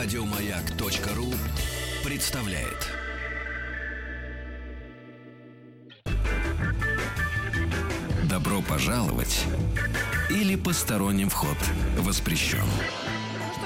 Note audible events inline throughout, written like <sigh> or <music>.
Радиомаяк.ру представляет. Добро пожаловать или посторонним вход воспрещен.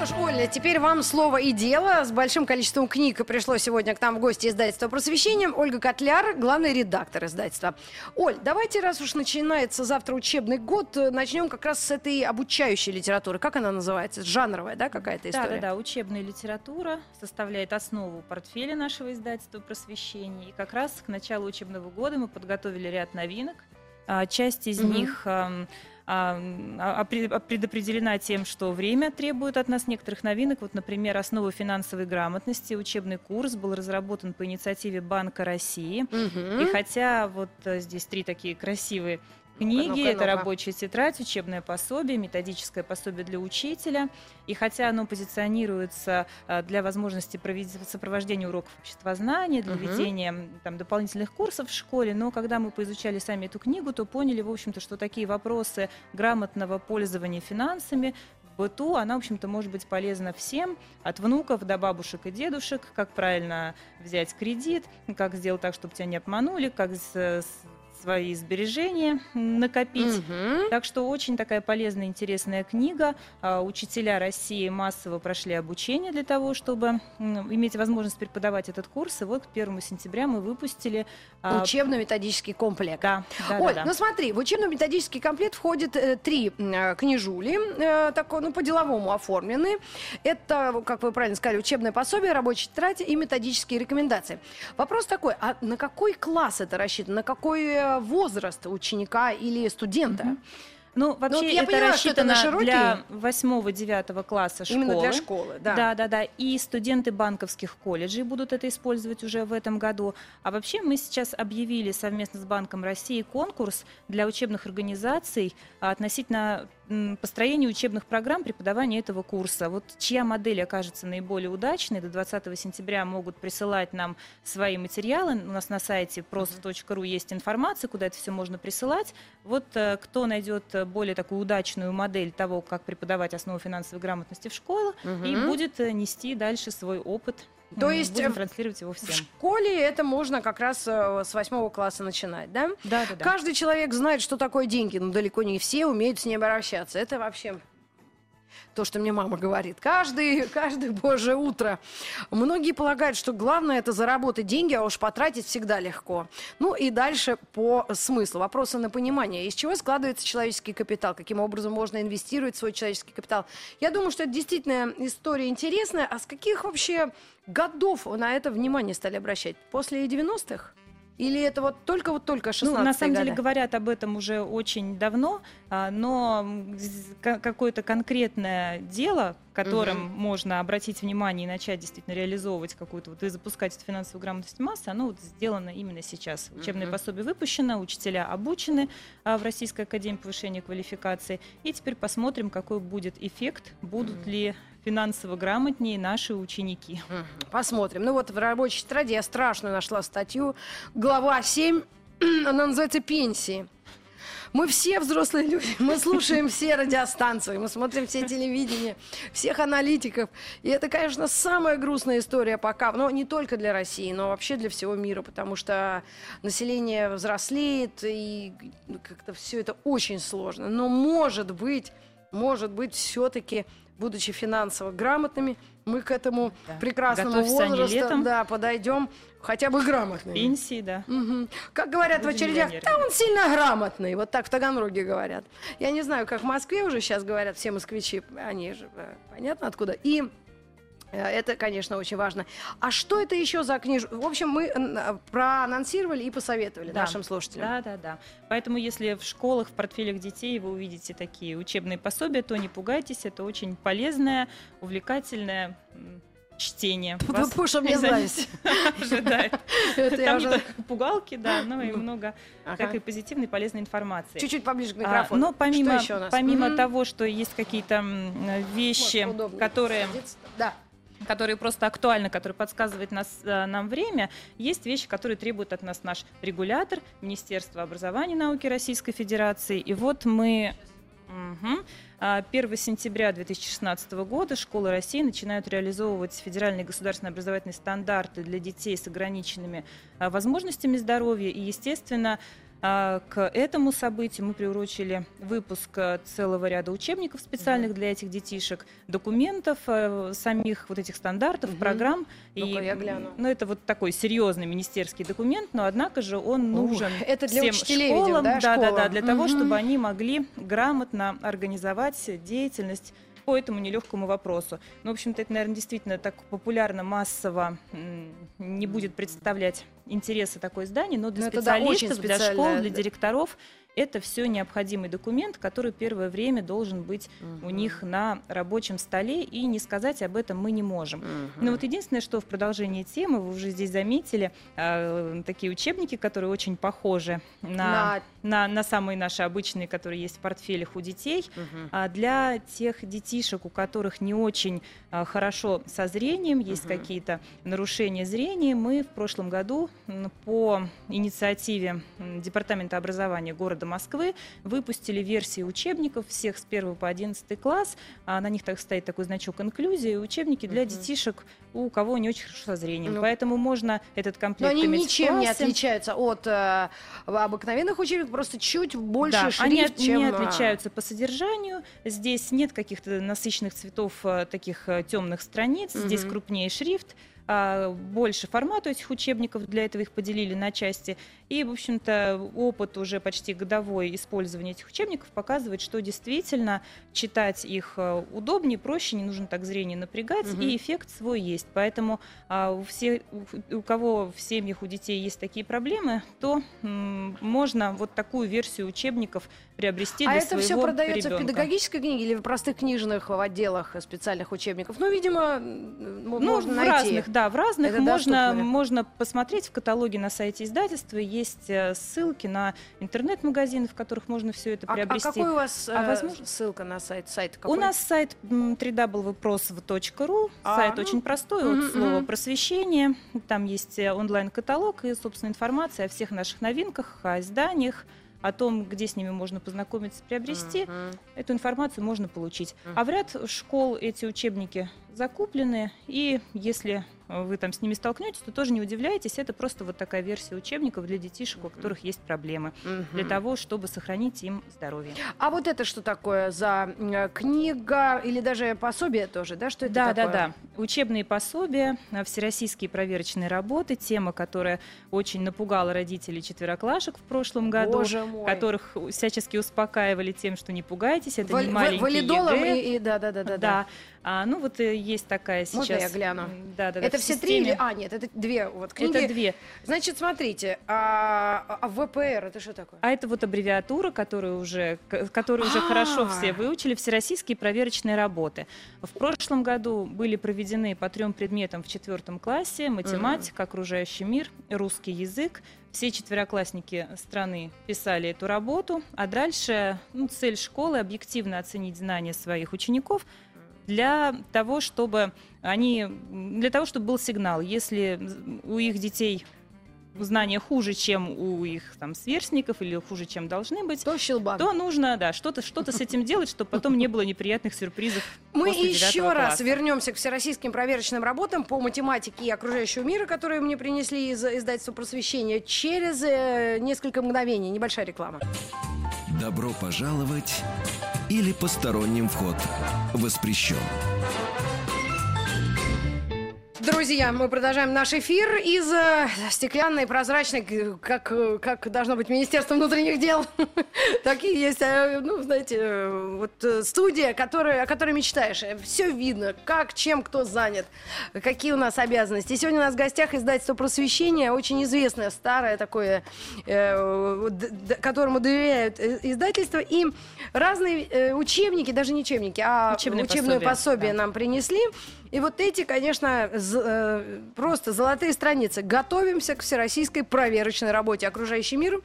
Что ж, Оля, теперь вам слово и дело. С большим количеством книг пришло сегодня к нам в гости издательства «Просвещение». Ольга Котляр, главный редактор издательства. Оль, давайте, раз уж начинается завтра учебный год, начнем как раз с этой обучающей литературы. Как она называется? Жанровая, да, какая-то история? Да, да, да. Учебная литература составляет основу портфеля нашего издательства «Просвещение». И как раз к началу учебного года мы подготовили ряд новинок. А, часть из угу. них предопределена тем, что время требует от нас некоторых новинок. Вот, например, основы финансовой грамотности, учебный курс был разработан по инициативе Банка России. Угу. И хотя вот э, здесь три такие красивые книги, ну это рабочая тетрадь, учебное пособие, методическое пособие для учителя. И хотя оно позиционируется э, для возможности сопровождения уроков обществознания, для угу. ведения там, дополнительных курсов в школе, но когда мы поизучали сами эту книгу, то поняли, в общем-то, что такие вопросы грамотного пользования финансами в быту, она, в общем-то, может быть полезна всем, от внуков до бабушек и дедушек, как правильно взять кредит, как сделать так, чтобы тебя не обманули, как с, свои сбережения накопить. Угу. Так что очень такая полезная, интересная книга. А, учителя России массово прошли обучение для того, чтобы иметь возможность преподавать этот курс. И вот к 1 сентября мы выпустили... А, Учебно-методический комплект. Да, да, Оль, да, да. ну смотри, в учебно-методический комплект входит э, три э, книжули, э, такой, ну, по-деловому оформлены. Это, как вы правильно сказали, учебное пособие, рабочая тетрадь и методические рекомендации. Вопрос такой, а на какой класс это рассчитано? На какой возраст ученика или студента. Угу. Ну, вообще ну, я это поняла, рассчитано это для 8-9 класса школы. Именно для школы, да. Да, да, да. И студенты банковских колледжей будут это использовать уже в этом году. А вообще мы сейчас объявили совместно с Банком России конкурс для учебных организаций относительно построению учебных программ преподавания этого курса. Вот чья модель окажется наиболее удачной, до 20 сентября могут присылать нам свои материалы. У нас на сайте просто.ру есть информация, куда это все можно присылать. Вот э, кто найдет более такую удачную модель того, как преподавать основу финансовой грамотности в школе, угу. и будет э, нести дальше свой опыт то есть будем транслировать его всем. В школе это можно как раз э, с восьмого класса начинать, да? Да, да, да. Каждый человек знает, что такое деньги, но далеко не все умеют с ними обращаться. Это вообще то, что мне мама говорит. Каждый, каждое божье утро. Многие полагают, что главное это заработать деньги, а уж потратить всегда легко. Ну и дальше по смыслу. Вопросы на понимание. Из чего складывается человеческий капитал? Каким образом можно инвестировать свой человеческий капитал? Я думаю, что это действительно история интересная. А с каких вообще годов на это внимание стали обращать? После 90-х? Или это вот только вот только 16 Ну, на самом года? деле говорят об этом уже очень давно, а, но какое-то конкретное дело, которым угу. можно обратить внимание и начать действительно реализовывать какую-то вот и запускать эту финансовую грамотность массы, оно вот сделано именно сейчас. Учебное угу. пособие выпущено, учителя обучены а, в Российской академии повышения квалификации, и теперь посмотрим, какой будет эффект, будут угу. ли финансово грамотнее наши ученики. Посмотрим. Ну вот в рабочей тетради я страшную нашла статью. Глава 7, <clears throat> она называется «Пенсии». Мы все взрослые люди, <laughs> мы слушаем все радиостанции, мы смотрим все телевидения, всех аналитиков. И это, конечно, самая грустная история пока, но не только для России, но вообще для всего мира, потому что население взрослеет, и как-то все это очень сложно. Но может быть, может быть, все-таки будучи финансово грамотными, мы к этому да. прекрасному Готовься возрасту да, подойдем хотя бы грамотными. Пенсии, да. Угу. Как говорят Будем в очередях, да он сильно грамотный, вот так в Таганроге говорят. Я не знаю, как в Москве уже сейчас говорят все москвичи, они же э, понятно откуда. И это, конечно, очень важно. А что это еще за книжка? В общем, мы э, проанонсировали и посоветовали да. нашим слушателям. Да, да, да. Поэтому, если в школах, в портфелях детей вы увидите такие учебные пособия, то не пугайтесь, это очень полезное, увлекательное чтение. Пуша мне. <laughs> Ожидает. Там только пугалки, да, но и много всякой позитивной, полезной информации. Чуть-чуть поближе к а, микрофону. Но помимо, помимо того, что есть какие-то вещи, которые... Да которые просто актуальны, которые подсказывают нас, э, нам время, есть вещи, которые требуют от нас наш регулятор, Министерство образования и науки Российской Федерации. И вот мы Угу. 1 сентября 2016 года школы России начинают реализовывать федеральные государственные образовательные стандарты для детей с ограниченными возможностями здоровья. И, естественно, а, к этому событию мы приурочили выпуск э, целого ряда учебников специальных для этих детишек, документов, э, самих вот этих стандартов, угу. программ. И, я гляну. Ну, это вот такой серьезный министерский документ, но однако же он нужен Ух, это для всем учителей, школам, видимо, да, да, да, да, для угу. того, чтобы они могли грамотно организовать деятельность по этому нелегкому вопросу. Ну, в общем-то, это, наверное, действительно так популярно, массово не будет представлять интересы такой здания, но для но специалистов, да, для школ, для директоров это все необходимый документ, который первое время должен быть угу. у них на рабочем столе, и не сказать об этом мы не можем. Угу. Но вот единственное, что в продолжении темы, вы уже здесь заметили, э, такие учебники, которые очень похожи на, на... На, на самые наши обычные, которые есть в портфелях у детей. Угу. А для тех детишек, у которых не очень а, хорошо со зрением, есть угу. какие-то нарушения зрения, мы в прошлом году по инициативе Департамента образования города Москвы выпустили версии учебников всех с 1 по 11 класс. А на них так стоит такой значок инклюзии. Учебники для детишек, у кого не очень хорошо со зрением. Ну, Поэтому можно этот комплект Но они ничем не отличаются от э, обыкновенных учебников, просто чуть больше да, шрифт, они чем... не отличаются по содержанию. Здесь нет каких-то насыщенных цветов, э, таких э, темных страниц. Угу. Здесь крупнее шрифт. А, больше формату этих учебников, для этого их поделили на части. И, в общем-то, опыт уже почти годовой использования этих учебников показывает, что действительно читать их э, удобнее, проще, не нужно так зрение напрягать, угу. и эффект свой есть. Поэтому а, у, все, у кого в семьях у детей есть такие проблемы, то можно вот такую версию учебников приобрести а для это своего все продается ребенка. в педагогической книге или в простых книжных в отделах специальных учебников? Ну, видимо, ну, можно в найти. разных, да, в разных Это можно, доступно. можно посмотреть в каталоге на сайте издательства. Есть э, ссылки на интернет-магазины, в которых можно все это А, а приобрести. какой у вас А э, возможно- ссылка на сайт? сайт У какой? нас сайт www.prosv.ru. А, сайт ну, очень простой, мгм, от слова просвещение. Там есть э, онлайн-каталог и, собственно, информация о всех наших новинках, о изданиях, о том, где с ними можно познакомиться, приобрести. Мгм. Эту информацию можно получить. Мгм. А в ряд школ эти учебники закуплены, и если вы там с ними столкнетесь, то тоже не удивляйтесь, это просто вот такая версия учебников для детишек, у которых есть проблемы, для того, чтобы сохранить им здоровье. А вот это что такое за э, книга или даже пособие тоже, да? Что это Да, да, такое? да. Учебные пособия, а, всероссийские проверочные работы, тема, которая очень напугала родителей четвероклашек в прошлом году, Боже мой. которых всячески успокаивали тем, что не пугайтесь, это Вал- не маленький валидолом ЕГЭ. и, и да, да, да, да, Да. А, ну вот э, есть такая сейчас. Можно я гляну? Да, да, да. Это все три или... А, нет, это две вот книги. Это две. Значит, смотрите, а, а ВПР это что такое? А это вот аббревиатура, которую уже, которую уже А. хорошо все выучили, всероссийские проверочные работы. В прошлом году были проведены по трем предметам в четвертом классе: математика, окружающий мир, русский язык. Все четвероклассники страны писали эту работу, а дальше ну, цель школы объективно оценить знания своих учеников для того, чтобы они, для того, чтобы был сигнал, если у их детей знания хуже, чем у их там сверстников или хуже, чем должны быть, То щелбан. то нужно, да, что-то что с этим делать, чтобы потом не было неприятных сюрпризов. Мы еще раз класса. вернемся к всероссийским проверочным работам по математике и окружающего мира, которые мне принесли из издательства просвещения, через э, несколько мгновений. Небольшая реклама. Добро пожаловать или посторонним вход воспрещен. Друзья, мы продолжаем наш эфир из э, стеклянной, прозрачной, как, э, как должно быть Министерство внутренних дел. <laughs> Такие есть, э, ну, знаете, вот студия, которая, о которой мечтаешь. Все видно, как, чем, кто занят, какие у нас обязанности. Сегодня у нас в гостях издательство просвещения, очень известное, старое такое, которому доверяют издательство. И разные учебники, даже не учебники, а Учебные учебное пособия, пособие да. нам принесли. И вот эти, конечно, э, просто золотые страницы. Готовимся к всероссийской проверочной работе. Окружающий мир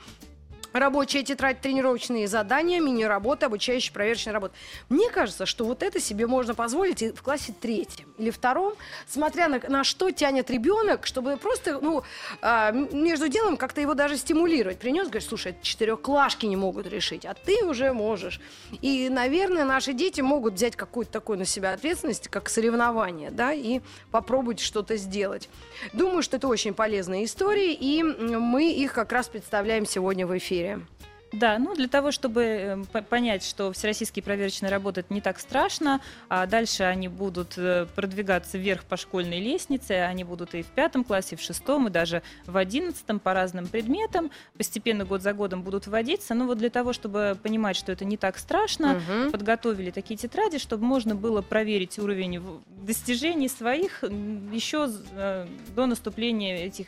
Рабочая тетрадь, тренировочные задания, мини-работа, обучающая проверочная работа. Мне кажется, что вот это себе можно позволить и в классе третьем или втором, смотря на, на что тянет ребенок, чтобы просто, ну, а, между делом как-то его даже стимулировать. Принес, говорит, слушай, это четырехклашки не могут решить, а ты уже можешь. И, наверное, наши дети могут взять какую-то такую на себя ответственность, как соревнование, да, и попробовать что-то сделать. Думаю, что это очень полезные истории, и мы их как раз представляем сегодня в эфире эфире. Да, ну для того, чтобы э, понять, что всероссийские проверочные работы это не так страшно, а дальше они будут э, продвигаться вверх по школьной лестнице, они будут и в пятом классе, и в шестом, и даже в одиннадцатом по разным предметам, постепенно год за годом будут вводиться. Но ну, вот для того, чтобы понимать, что это не так страшно, угу. подготовили такие тетради, чтобы можно было проверить уровень достижений своих еще э, до наступления этих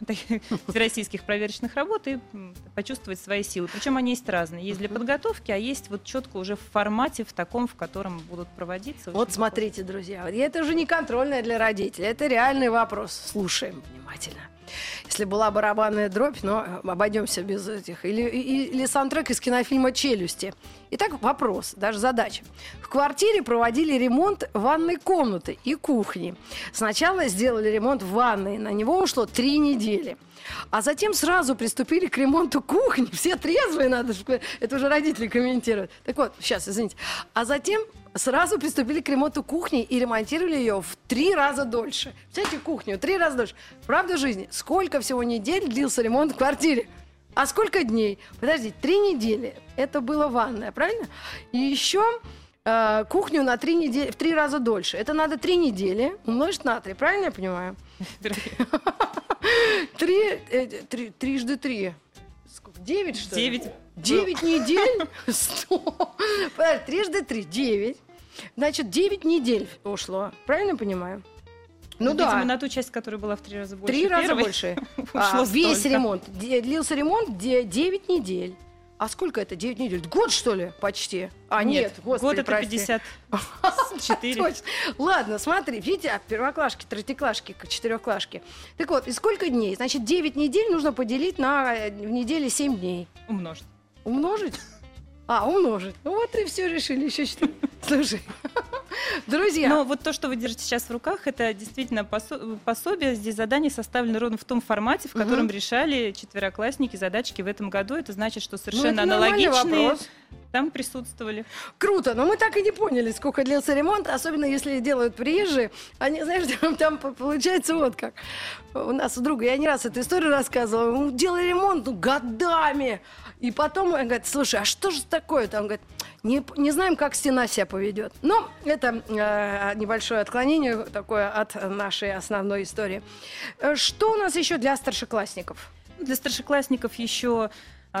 <laughs> российских проверочных работ и почувствовать свои силы. Причем они есть разные. Есть для подготовки, а есть вот четко уже в формате, в таком, в котором будут проводиться. Вот смотрите, друзья, это уже не контрольное для родителей, это реальный вопрос. Слушаем внимательно. Если была барабанная дробь, но обойдемся без этих. Или, или саундтрек из кинофильма «Челюсти». Итак, вопрос, даже задача. В квартире проводили ремонт ванной комнаты и кухни. Сначала сделали ремонт в ванной, на него ушло три недели. А затем сразу приступили к ремонту кухни. Все трезвые, надо это уже родители комментируют. Так вот, сейчас, извините. А затем сразу приступили к ремонту кухни и ремонтировали ее в три раза дольше. Представляете, кухню три раза дольше. Правда жизни? Сколько всего недель длился ремонт в квартире? А сколько дней? Подожди, три недели. Это было ванная, правильно? И еще э, кухню на три недели, в три раза дольше. Это надо три недели умножить на три, правильно я понимаю? Три, <laughs> э, три, трижды три. Девять, что ли? Девять. Девять недель? <laughs> Сто. Трижды три. Девять. Значит, девять недель ушло. Правильно понимаю? Ну, ну да. Видимо, на ту часть, которая была в три раза больше. Три раза больше. <laughs> а, весь ремонт. Длился ремонт 9 недель. А сколько это? 9 недель? Год, что ли, почти? А, нет, нет господи, год это прости. 54. <laughs> Ладно, смотри, видите, а первоклашки, третьеклашки, четырехклашки. Так вот, и сколько дней? Значит, 9 недель нужно поделить на э, в неделе 7 дней. Умножить. Умножить? А, умножить. Ну вот и все решили. Еще что Слушай, <laughs> друзья. Но вот то, что вы держите сейчас в руках, это действительно пособие. Здесь задание составлено ровно в том формате, в котором угу. решали четвероклассники задачки в этом году. Это значит, что совершенно ну, аналогичные там присутствовали. Круто, но мы так и не поняли, сколько длился ремонт, особенно если делают приезжие. Они, знаешь, <laughs> там, там получается вот как. У нас у друга, я не раз эту историю рассказывала, мы делали ремонт ну, годами. И потом он говорит, слушай, а что же такое-то? Он говорит, не, не знаем, как стена себя поведет. Но это э, небольшое отклонение такое от нашей основной истории. Э, что у нас еще для старшеклассников? Для старшеклассников еще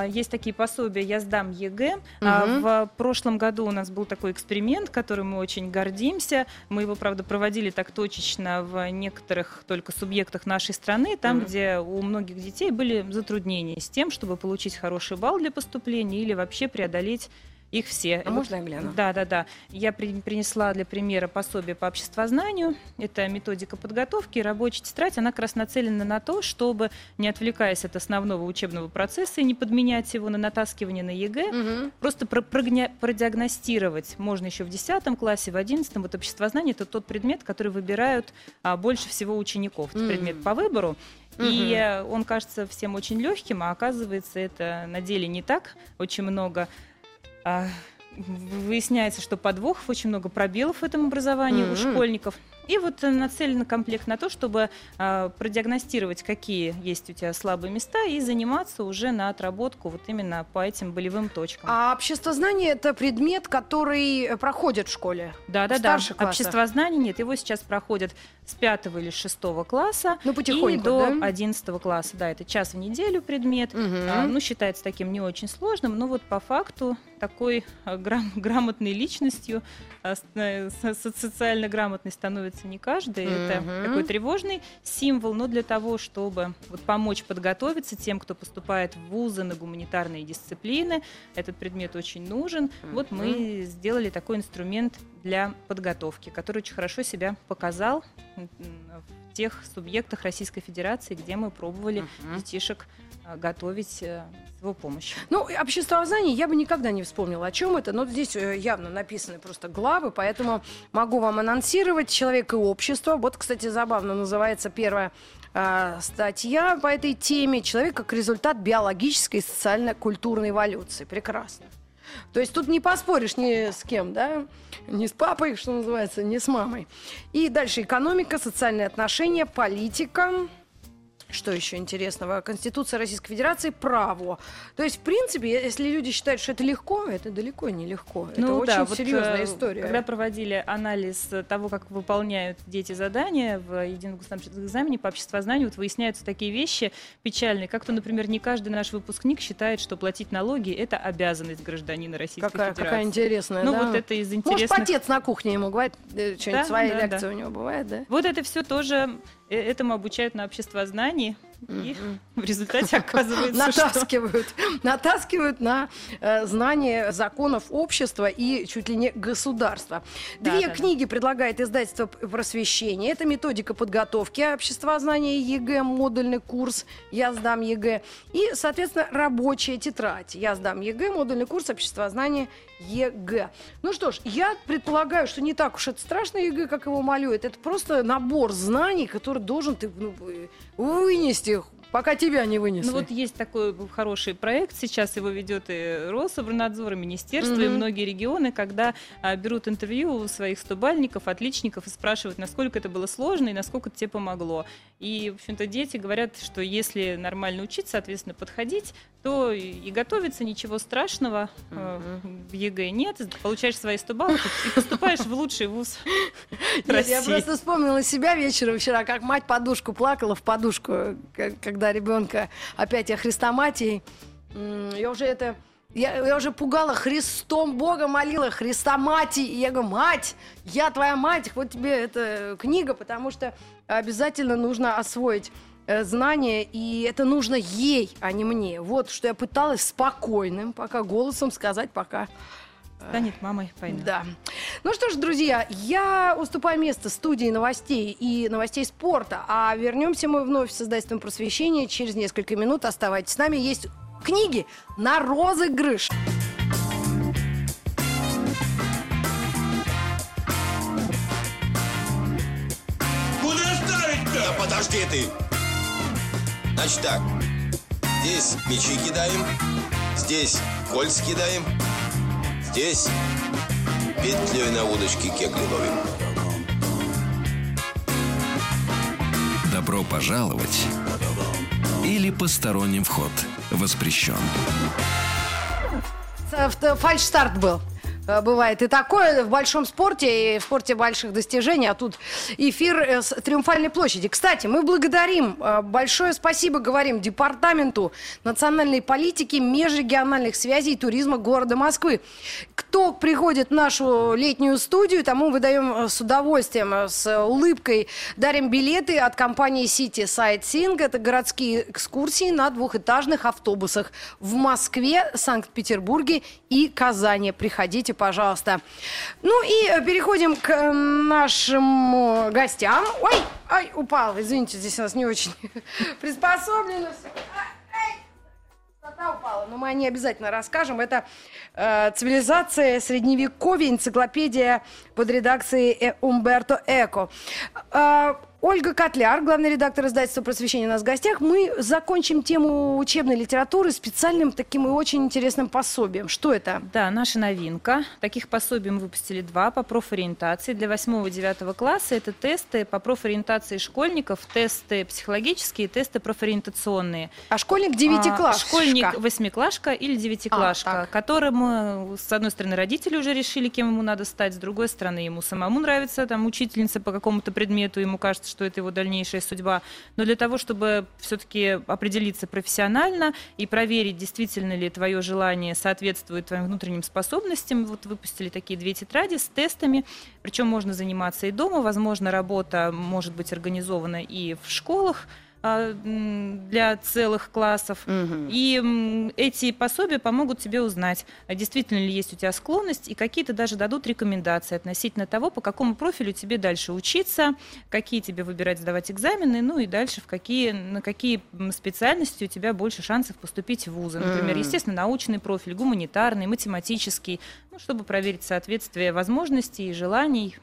есть такие пособия «Я сдам ЕГЭ». Угу. В прошлом году у нас был такой эксперимент, которым мы очень гордимся. Мы его, правда, проводили так точечно в некоторых только субъектах нашей страны, там, угу. где у многих детей были затруднения с тем, чтобы получить хороший балл для поступления или вообще преодолеть их все. А вот, можно я гляну? Да, да, да. Я при, принесла для примера пособие по обществознанию. Это методика подготовки, рабочая тетрадь. Она как раз нацелена на то, чтобы, не отвлекаясь от основного учебного процесса и не подменять его на натаскивание на ЕГЭ, угу. просто про, прогня, продиагностировать можно еще в 10 классе, в 11 Вот обществознание – это тот предмет, который выбирают а, больше всего учеников. Это угу. предмет по выбору. И угу. он кажется всем очень легким, а оказывается, это на деле не так. Очень много выясняется, что подвохов, очень много пробелов в этом образовании mm-hmm. у школьников. И вот нацелен комплект на то, чтобы э, продиагностировать, какие есть у тебя слабые места, и заниматься уже на отработку вот именно по этим болевым точкам. А обществознание это предмет, который проходит в школе? Да, да, да. Обществознание нет, его сейчас проходят с 5 или 6 класса ну, и до да? 11 класса. Да, это час в неделю предмет. Угу. А, ну, считается таким не очень сложным, но вот по факту такой а, грам- <laughs> грамотной личностью, а, э, социально грамотной становится не каждый. Угу. Это такой тревожный символ, но для того, чтобы вот помочь подготовиться тем, кто поступает в вузы на гуманитарные дисциплины, этот предмет очень нужен. Угу. Вот мы сделали такой инструмент для подготовки, который очень хорошо себя показал в тех субъектах Российской Федерации, где мы пробовали uh-huh. детишек а, готовить э, с его помощью. Ну, обществознание я бы никогда не вспомнила, о чем это, но здесь э, явно написаны просто главы, поэтому могу вам анонсировать «Человек и общество». Вот, кстати, забавно называется первая э, статья по этой теме «Человек как результат биологической и социально-культурной эволюции». Прекрасно. То есть тут не поспоришь ни с кем, да? Ни с папой, что называется, ни с мамой. И дальше экономика, социальные отношения, политика, что еще интересного? Конституция Российской Федерации право. То есть, в принципе, если люди считают, что это легко, это далеко не легко. Ну, это да, очень вот, серьезная э, история. Когда проводили анализ того, как выполняют дети задания в едином государственном экзамене по обществознанию, вот выясняются такие вещи печальные, как то, например, не каждый наш выпускник считает, что платить налоги – это обязанность гражданина Российской какая, Федерации. Какая интересная, Ну, да? вот это из интересных... Может, отец на кухне ему бывает, э, что-нибудь Да, своя да, лекция да. у него бывает, да? Вот это все тоже э, этому обучают на обществознании. Україні. И в результате <laughs> оказывается, что... натаскивают, натаскивают на э, знание законов общества и чуть ли не государства. Да, Две да, да. книги предлагает издательство просвещения. Это методика подготовки обществознания ЕГЭ, модульный курс «Я сдам ЕГЭ» и, соответственно, рабочая тетрадь «Я сдам ЕГЭ», модульный курс обществознания ЕГЭ. Ну что ж, я предполагаю, что не так уж это страшно ЕГЭ, как его малюют. Это просто набор знаний, который должен ты ну, вынести, пока тебя не вынесли. Ну вот есть такой хороший проект, сейчас его ведет и Рособорнадзор, и Министерство, и Мгм. многие регионы, когда а, берут интервью у своих стобальников, отличников и спрашивают, насколько это было сложно и насколько это тебе помогло. И, в общем-то, дети говорят, что если нормально учиться, соответственно, подходить, то и готовиться ничего страшного э, в ЕГЭ нет, получаешь свои 100 баллов и поступаешь в лучший вуз <laughs> Нет, <laughs> я просто вспомнила себя вечером вчера, как мать подушку плакала в подушку, когда ребенка опять о хрестоматии. Я уже это... Я, я уже пугала Христом Бога, молила хрестоматии. И я говорю, мать, я твоя мать, вот тебе эта книга, потому что обязательно нужно освоить знания, и это нужно ей, а не мне. Вот что я пыталась спокойным, пока голосом сказать, пока Станет мамой поймет. да. Ну что ж, друзья, я уступаю место студии новостей и новостей спорта, а вернемся мы вновь с издательством просвещения через несколько минут. Оставайтесь с нами. Есть книги на розыгрыш. Куда ставить-то? Да подожди ты! Значит так, здесь мячи кидаем, здесь кольца кидаем, здесь петлей на удочке кегли ловим. Добро пожаловать или посторонним вход воспрещен. Фальшстарт был. Э, Бывает и такое в большом спорте, и в спорте больших достижений, а тут эфир э, с Триумфальной площади. Кстати, мы благодарим, э, большое спасибо говорим Департаменту национальной политики, межрегиональных связей и туризма города Москвы. Кто приходит в нашу летнюю студию, тому выдаем с удовольствием, с улыбкой, дарим билеты от компании City Sightseeing. Это городские экскурсии на двухэтажных автобусах в Москве, Санкт-Петербурге и Казани. Приходите, пожалуйста. Ну и э, переходим к э, нашим э, гостям. Ой, ай, упал. Извините, здесь у нас не очень <laughs> приспособлено. Красота упала, но мы о ней обязательно расскажем. Это э, «Цивилизация Средневековья», энциклопедия под редакцией Умберто Эко. Э, Ольга Котляр, главный редактор издательства «Просвещение» у нас в гостях. Мы закончим тему учебной литературы специальным таким и очень интересным пособием. Что это? Да, наша новинка. Таких пособий мы выпустили два по профориентации. Для 8-9 класса это тесты по профориентации школьников, тесты психологические, тесты профориентационные. А школьник А, девятиклассник. Школьник восьмиклашка или А, девятиклашка, так. которым, э, с одной стороны, родители уже решили, кем ему надо стать, с другой стороны, ему самому нравится там учительница по какому-то предмету, ему кажется, что это его дальнейшая судьба. Но для того, чтобы все-таки определиться профессионально и проверить, действительно ли твое желание соответствует твоим внутренним способностям, вот выпустили такие две тетради с тестами. Причем можно заниматься и дома, возможно, работа может быть организована и в школах, для целых классов. Мгм. И эти пособия помогут тебе узнать, а действительно ли есть у тебя склонность, и какие-то даже дадут рекомендации относительно того, по какому профилю тебе дальше учиться, какие тебе выбирать сдавать экзамены, ну и дальше в какие, на какие специальности у тебя больше шансов поступить в вузы. Например, естественно, научный профиль, гуманитарный, математический, ну, чтобы проверить соответствие возможностей и желаний,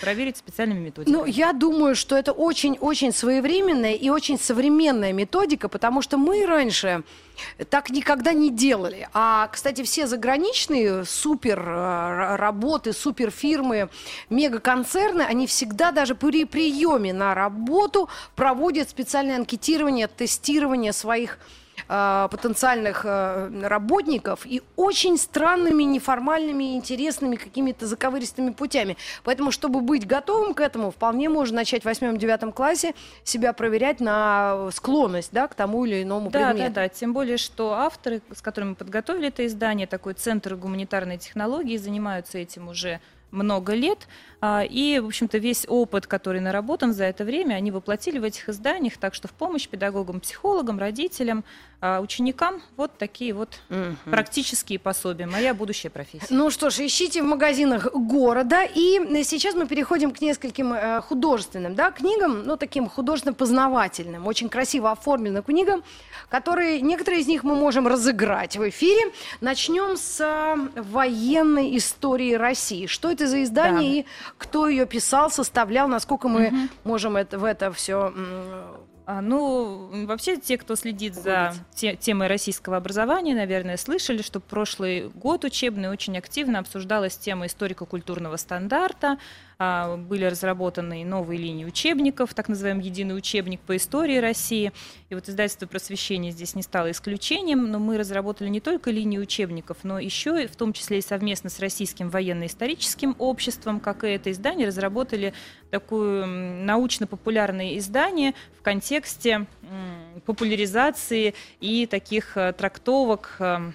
проверить специальными методиками. Ну, я думаю, что это очень-очень своевременная и очень современная методика, потому что мы раньше так никогда не делали. А, кстати, все заграничные супер э, работы, супер фирмы, мегаконцерны, они всегда даже при приеме на работу проводят специальное анкетирование, тестирование своих э, потенциальных э, работников и очень странными, неформальными, интересными какими-то заковыристыми путями. Поэтому, чтобы быть готовым к этому, вполне можно начать в восьмом-девятом классе себя проверять на склонность да, к тому или иному Да, предмету. да, да. Тем более, что авторы, с которыми мы подготовили это издание, такой центр гуманитарной технологии, занимаются этим уже много лет. А, И, в общем-то, весь опыт, который наработан за это время, они воплотили в этих изданиях, так что в помощь педагогам, психологам, родителям, а, ученикам вот такие вот Мгм. практические пособия. Моя будущая профессия. Ну что ж, ищите в магазинах города. И сейчас мы переходим к нескольким э, художественным да, книгам, ну таким художественно-познавательным, очень красиво оформленным книгам, которые, некоторые из них мы можем разыграть в эфире. Начнем с э, военной истории России. Что это за издание Да. и кто ее писал, составлял, насколько мы можем это, в это все... А, Ну, вообще, те, кто следит за те- темой российского образования, наверное, слышали, что прошлый год учебный очень активно обсуждалась тема историко-культурного стандарта. А, Были разработаны новые линии учебников, так называемый единый учебник по истории России. И вот издательство просвещения здесь не стало исключением, но мы разработали не только линии учебников, но еще, и в том числе и совместно с Российским военно-историческим обществом, как и это издание, разработали такое научно-популярное издание в контексте популяризации и таких э, трактовок э,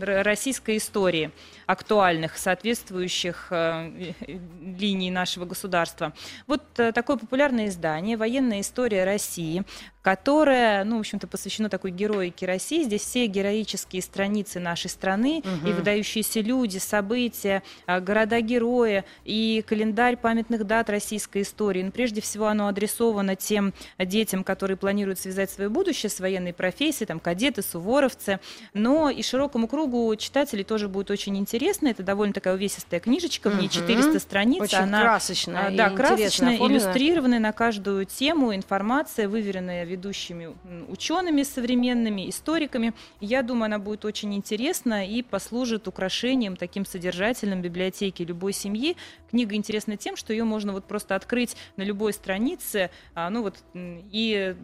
российской истории, актуальных, соответствующих э, э, линий нашего государства. Вот э, такое популярное издание «Военная история России», которое, ну, в общем-то, посвящено такой героике России. Здесь все героические страницы нашей страны и выдающиеся люди, события, города-герои и календарь памятных дат российской истории. Но прежде всего оно адресовано тем детям, которые планируют связать свое будущее с военной профессией, там, кадеты, суворовцы. Но и широкому кругу читателей тоже будет очень интересно. Это довольно такая увесистая книжечка, в ней Мгм. 400 страниц. Очень Она красочная и Да, красочная, иллюстрированная на каждую тему информация, выверенная ведущими учеными современными, историками. Я думаю, она будет очень интересна и послужит украшением таким содержательным библиотеки любой семьи. Книга интересна тем, что ее можно вот просто открыть на любой странице, а, ну вот и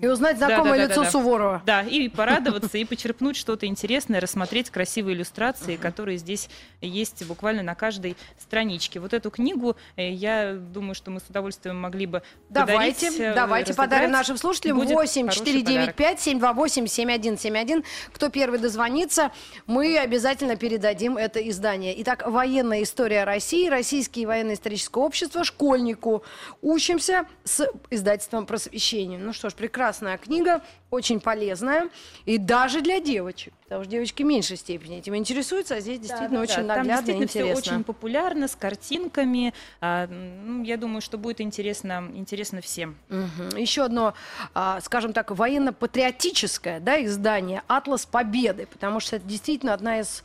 И узнать знакомое да, да, лицо да, да. Суворова. да, и порадоваться, и почерпнуть что-то интересное, рассмотреть красивые иллюстрации, которые здесь есть буквально на каждой страничке. Вот эту книгу, э, я думаю, что мы с удовольствием могли бы Давайте, подарить, э, давайте разыграть. подарим нашим слушателям Будет 8 хороший 495 728 7171. Кто первый дозвонится, мы обязательно передадим это издание. Итак, военная история России, Российское военно-историческое общество, школьнику. Учимся с издательством просвещения. Ну что ж, прекрасная книга, очень полезная. И даже для девочек. Потому что девочки в меньшей степени этим интересуются, а здесь действительно Да-да-да, очень Там наглядно и действительно все интересно. очень популярно, с картинками. А, ну, я думаю, что будет интересно, интересно всем. Мгм. Еще одно, а, скажем так, военно-патриотическое да, издание «Атлас Победы», потому что это действительно одна из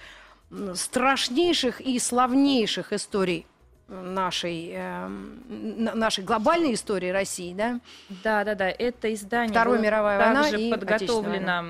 страшнейших и славнейших историй нашей, эм, нашей глобальной истории России, да? Да, да, да. Это издание было мировая война также и подготовлено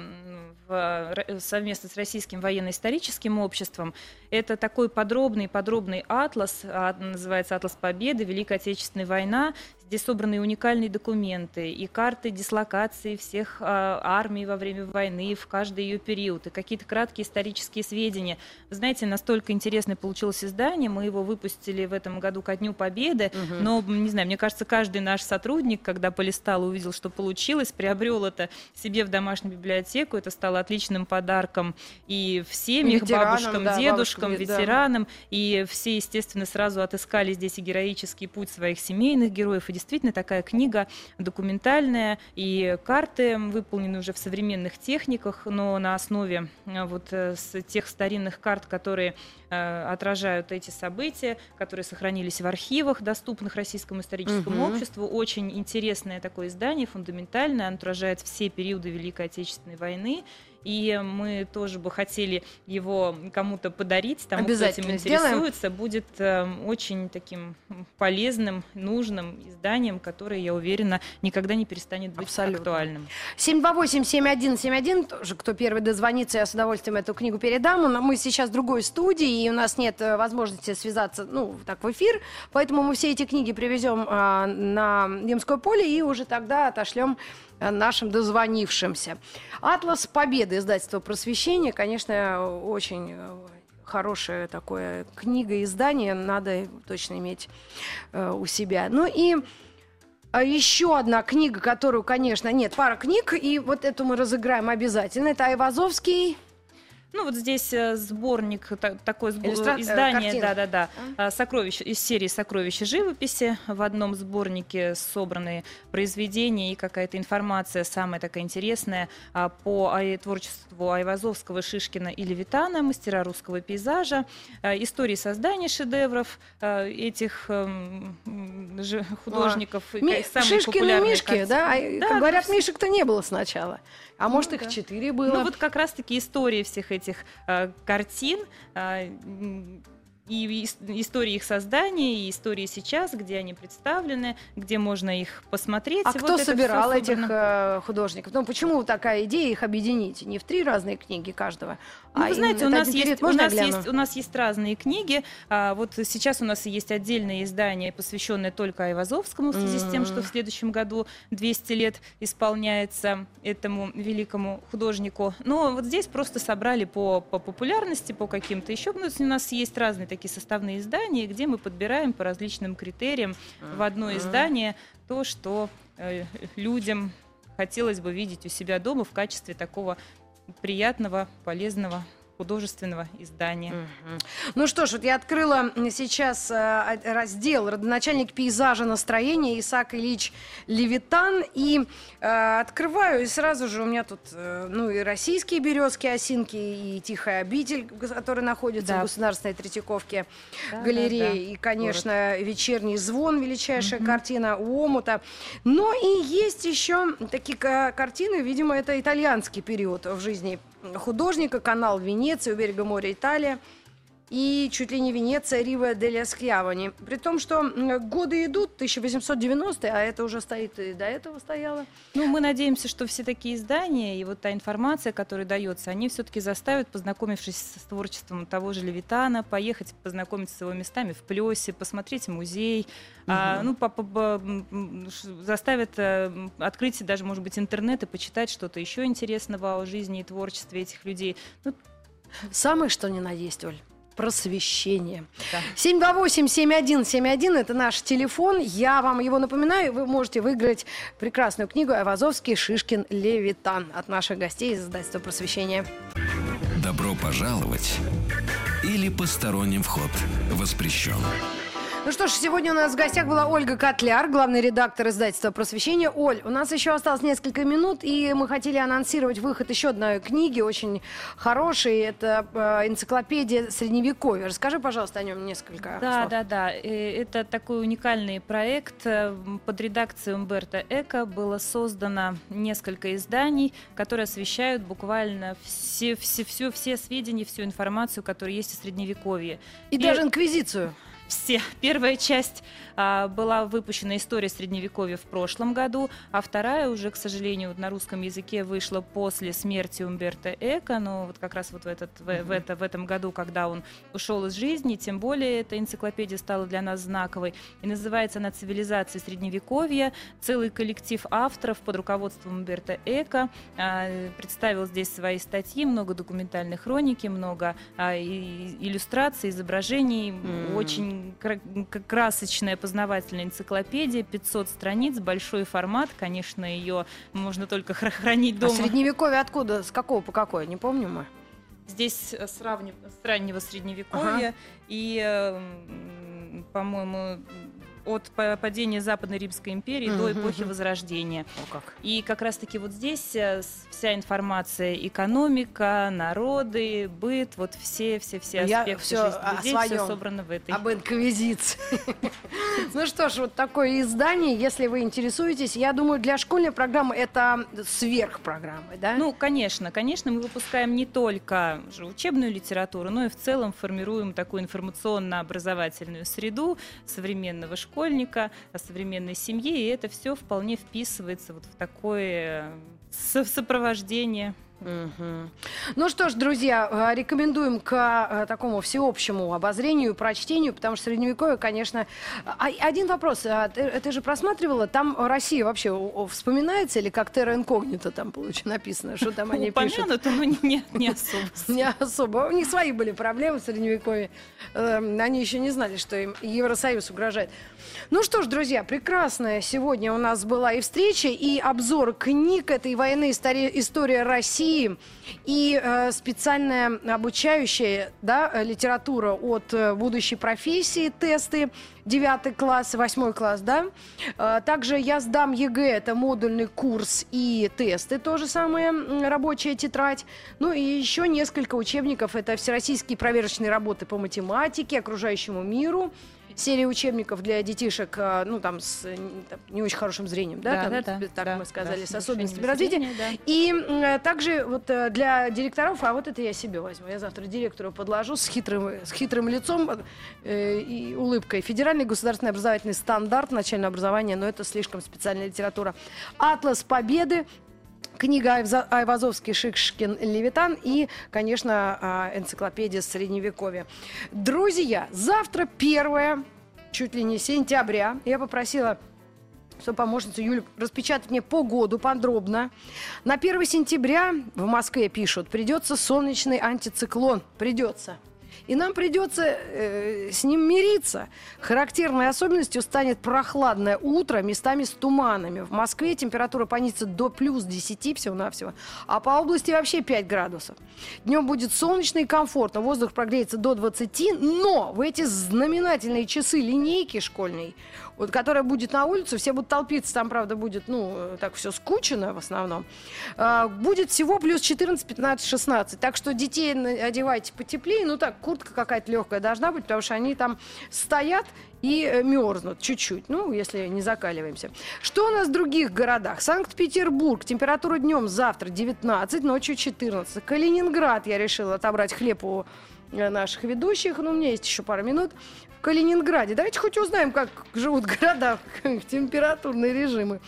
в, р- совместно с Российским военно-историческим обществом. Это такой подробный, подробный атлас, а, называется «Атлас Победы. Великая Отечественная война». Здесь собраны уникальные документы и карты дислокации всех а, армий во время войны, в каждый ее период, и какие-то краткие исторические сведения. Вы знаете, настолько интересное получилось издание, мы его выпустили в этом году ко Дню Победы, но, м, не знаю, мне кажется, каждый наш сотрудник, когда полистал и увидел, что получилось, приобрел это себе в домашнюю библиотеку, это стало отличным подарком и в семьях, Ветеранам, бабушкам, да, дедушкам, девушкам, да. ветеранам, и все, естественно, сразу отыскали здесь и героический путь своих семейных героев. И действительно такая книга документальная, и карты выполнены уже в современных техниках, но на основе э, вот э, тех старинных карт, которые э, отражают эти события, которые сохранились в архивах, доступных Российскому историческому Мгм. обществу. Очень интересное такое издание, фундаментальное, оно отражает все периоды Великой Отечественной войны. И мы тоже бы хотели его кому-то подарить, тому, кто этим сделаем. интересуется. Будет э, очень таким полезным, нужным изданием, которое, я уверена, никогда не перестанет быть Абсолютно. актуальным. 728-7171, тоже кто первый дозвонится, я с удовольствием эту книгу передам. Но Мы сейчас в другой студии, и у нас нет э, возможности связаться, ну, так, в эфир, поэтому мы все эти книги привезем а, на Ямское поле и уже тогда отошлем э, нашим дозвонившимся. «Атлас Победы», издательство «Просвещение», конечно, очень э, хорошее такое книга, издание, надо точно иметь э, у себя. Ну и а еще одна книга, которую, конечно, нет, пара книг, и вот эту мы разыграем обязательно. Это Айвазовский. Ну, вот здесь э, сборник, та- такое Иллюстра- э, издание, да-да-да, а, сокровищ, из серии «Сокровища живописи». В одном сборнике собраны произведения и какая-то информация самая такая интересная а, по ай- творчеству Айвазовского, Шишкина и Левитана, мастера русского пейзажа, а, истории создания шедевров а, этих эм, художников. и Ми- Шишкин и Мишки, картины. да? А, Да, говорят, ну, Мишек-то не было сначала. А может, их да. четыре было. Ну вот как раз-таки истории всех этих э, картин э, и ис- истории их создания, и истории сейчас, где они представлены, где можно их посмотреть. а кто вот всё собирал этих э, художников? Ну, почему такая идея их объединить? Не в три разные книги каждого, Ну, а вы знаете, у нас, есть, у, нас есть, у нас есть разные книги. А, вот сейчас у нас есть отдельное издание, посвященное только Айвазовскому, в связи с тем, что в следующем году 200 лет исполняется этому великому художнику. Но вот здесь просто собрали по, по популярности, по каким-то еще. Ну, у нас есть разные такие составные издания, где мы подбираем по различным критериям в одно издание то, что э, людям хотелось бы видеть у себя дома в качестве такого приятного, полезного художественного издания. Мгм. Ну что ж, вот я открыла сейчас э, раздел «Родоначальник пейзажа настроения» Исаак Ильич Левитан. И э, открываю, и сразу же у меня тут э, ну, и российские березки, осинки, и «Тихая обитель», который находится Да. в Государственной Третьяковке Да, галереи. да, да. И, конечно, «Вечерний звон», величайшая Мгм. картина у омута. Но и есть еще такие ка- картины, видимо, это итальянский период в жизни художника, канал Венеции, у берега моря Италия. И чуть ли не Венеция, Рива дель Скьявани. При том, что годы идут, 1890 а это уже стоит и до этого стояло. Ну, мы надеемся, что все такие издания и вот та информация, которая дается, они все-таки заставят, познакомившись с творчеством того же Левитана, поехать познакомиться с его местами в Плесе, посмотреть музей, а, ну, по- по- заставят э, открыть даже, может быть, интернет и почитать что-то еще интересного о жизни и творчестве этих людей. Ну, Самое что ни на есть, Оль. Просвещение. да. 728-7171 это наш телефон. Я вам его напоминаю. Вы можете выиграть прекрасную книгу Айвазовский, Шишкин, Левитан от наших гостей из издательства Просвещения. Добро пожаловать или посторонним вход воспрещен. Ну что ж, сегодня у нас в гостях была Ольга Котляр, главный редактор издательства «Просвещение». Оль, у нас еще осталось несколько минут, и мы хотели анонсировать выход еще одной книги, очень хорошей. Это э, энциклопедия Средневековья. Расскажи, пожалуйста, о нем несколько Да, слов. да, да. Э, Это такой уникальный проект. Э, Под редакцией Умберто Эко было создано несколько изданий, которые освещают буквально все, все, все, все сведения, всю информацию, которая есть о Средневековье. И Пер- даже инквизицию. Все. Первая часть а, была выпущена «История Средневековья» в прошлом году, а вторая уже, к сожалению, на русском языке вышла после смерти Умберто Эко, но вот как раз вот в, этот, в, в это, в этом году, когда он ушел из жизни, тем более эта энциклопедия стала для нас знаковой. И называется она «Цивилизация Средневековья». Целый коллектив авторов под руководством Умберто Эко а, представил здесь свои статьи, много документальной хроники, много а, и- иллюстраций, изображений, М. очень красочная познавательная энциклопедия, 500 страниц, большой формат, конечно, ее можно только хра- хранить А дома. Средневековье откуда? С какого по какой? Не помню мы. Здесь э, с, раннего средневековья и, э, по-моему, от па- падения Западной Римской империи до эпохи. Возрождения. О, как. И как раз-таки вот здесь э, вся информация, экономика, народы, быт, вот все-все-все Я аспекты всё жизни о людей, все собрано в этой. Об инквизиции. Ну что ж, вот такое издание, если вы интересуетесь, я думаю, для школьной программы это сверхпрограммы, да? Ну, конечно, конечно, мы выпускаем не только учебную литературу, но и в целом формируем такую информационно-образовательную среду современного школьника, о современной семье, и это все вполне вписывается вот в такое э, со- сопровождение. Ну что ж, друзья, э, рекомендуем к э, такому всеобщему обозрению, прочтению, потому что средневековье, конечно... А, Один вопрос. а Ты, ты же просматривала, там Россия вообще вспоминается или как терра инкогнито там получ- написано, что там они пишут? Упомянуто, но не, не, особо. Не особо. У них свои были проблемы в Средневековье. Эм, Они еще не знали, что им Евросоюз угрожает. Ну что ж, друзья, прекрасная сегодня у нас была и встреча, и обзор книг. Это и военная история, история России, и э, специальная обучающая да, э, литература от э, будущей профессии, тесты. Девятый класс, восьмой класс, да. Э, Также я сдам ЕГЭ, это модульный курс и тесты, то же самое, рабочая тетрадь. Ну и еще несколько учебников, это всероссийские проверочные работы по математике, окружающему миру, серия учебников для детишек, э, ну там с э, не очень хорошим зрением, да, там, так да, мы сказали, да, с особенностями развития. да. И э, также вот э, для директоров, а вот это я себе возьму. Я завтра директору подложу с хитрым, с хитрым лицом э, и улыбкой. Федеральный государственный образовательный стандарт начального образования, но это слишком специальная литература. Атлас Победы. Книга Айвазовский, Шикшкин, Левитан и, конечно, а, энциклопедия Средневековья. Друзья, завтра первое, чуть ли не сентября. Я попросила что помощницу Юлю распечатать мне погоду подробно. На 1 сентября в Москве пишут, придется солнечный антициклон. Придется. И нам придется э, с ним мириться. Характерной особенностью станет прохладное утро, местами с туманами. В Москве температура понизится до плюс 10 всего-навсего, а по области вообще 5 градусов. Днем будет солнечно и комфортно, воздух прогреется до 20, но в эти знаменательные часы линейки школьной, вот, которая будет на улице, все будут толпиться, там, правда, будет, ну, э, так все скучно в основном, а, будет всего плюс 14, 15, 16. Так что детей одевайте потеплее, ну так, куртка какая-то легкая должна быть, потому что они там стоят и э, мерзнут чуть-чуть, ну, если не закаливаемся. Что у нас в других городах? Санкт-Петербург, температура днем завтра 19, ночью 14. Калининград я решила отобрать хлеб у э, наших ведущих, но у меня есть еще пару минут. В Калининграде. Давайте хоть узнаем, как живут города, <laughs> температурные режимы.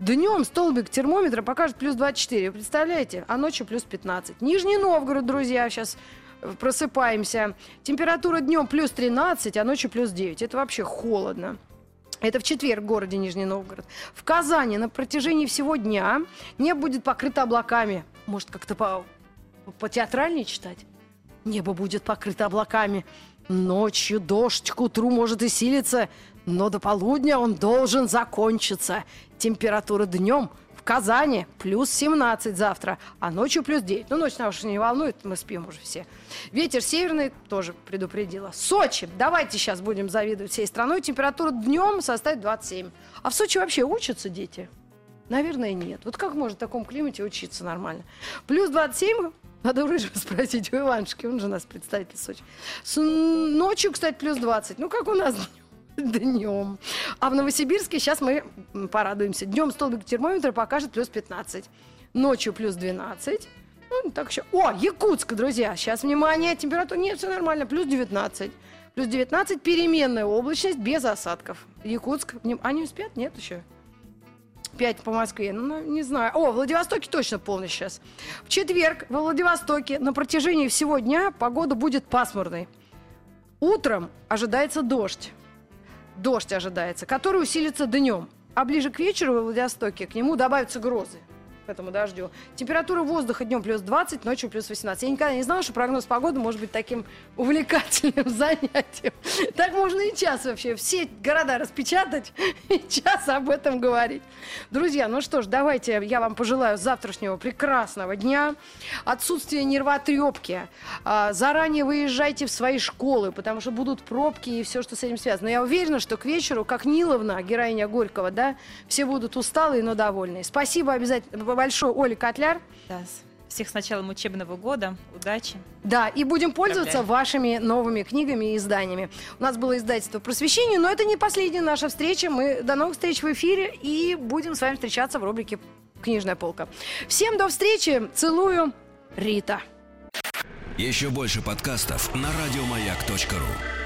Днем столбик термометра покажет плюс 24, представляете? А ночью плюс 15. Нижний Новгород, друзья, сейчас просыпаемся. Температура днем плюс 13, а ночью плюс 9. Это вообще холодно. Это в четверг в городе Нижний Новгород. В Казани на протяжении всего дня небо будет покрыто облаками. Может, как-то по, по театральнее читать? Небо будет покрыто облаками. Ночью дождь к утру может и силиться, но до полудня он должен закончиться. Температура днем Казани плюс 17 завтра, а ночью плюс 9. Ну, ночь нас уж не волнует, мы спим уже все. Ветер северный тоже предупредила. Сочи. Давайте сейчас будем завидовать всей страной. Температура днем составит 27. А в Сочи вообще учатся дети? Наверное, нет. Вот как можно в таком климате учиться нормально? Плюс 27, надо у Рыжего <laughs> спросить, у Иванушки, он же у нас представитель Сочи. С ночью, кстати, плюс 20. Ну, как у нас <laughs> днем. А в Новосибирске сейчас мы порадуемся. Днем столбик термометра покажет плюс 15. Ночью плюс 12. Ну, так еще. О, Якутск, друзья. Сейчас, внимание, температура. Нет, все нормально. Плюс 19. Плюс 19, переменная облачность, без осадков. Якутск. Они спят? Нет еще? 5 по Москве. Ну, не знаю. О, в Владивостоке точно полный сейчас. В четверг во Владивостоке на протяжении всего дня погода будет пасмурной. Утром ожидается дождь. Дождь ожидается, который усилится днем. А ближе к вечеру во Владивостоке к нему добавятся грозы. Этому дождю. Температура воздуха днем плюс 20, ночью плюс 18. Я никогда не знала, что прогноз погоды может быть таким увлекательным <laughs> занятием. Так можно и час вообще все города распечатать <laughs> и час об этом говорить. Друзья, ну что ж, давайте я вам пожелаю завтрашнего прекрасного дня, отсутствия нервотрепки. А, Заранее выезжайте в свои школы, потому что будут пробки и все, что с этим связано. Но я уверена, что к вечеру, как Ниловна, героиня Горького, да, все будут усталые, но довольные. Спасибо обязательно большое, Оля Котляр. Да, Всех с началом учебного года. Удачи. Да, и будем пользоваться Поздравляю. вашими новыми книгами и изданиями. У нас было издательство «Просвещение», но это не последняя наша встреча. Мы до новых встреч в эфире и будем с вами встречаться в рубрике «Книжная полка». Всем до встречи. Целую. Рита. Еще больше подкастов на радиомаяк.ру.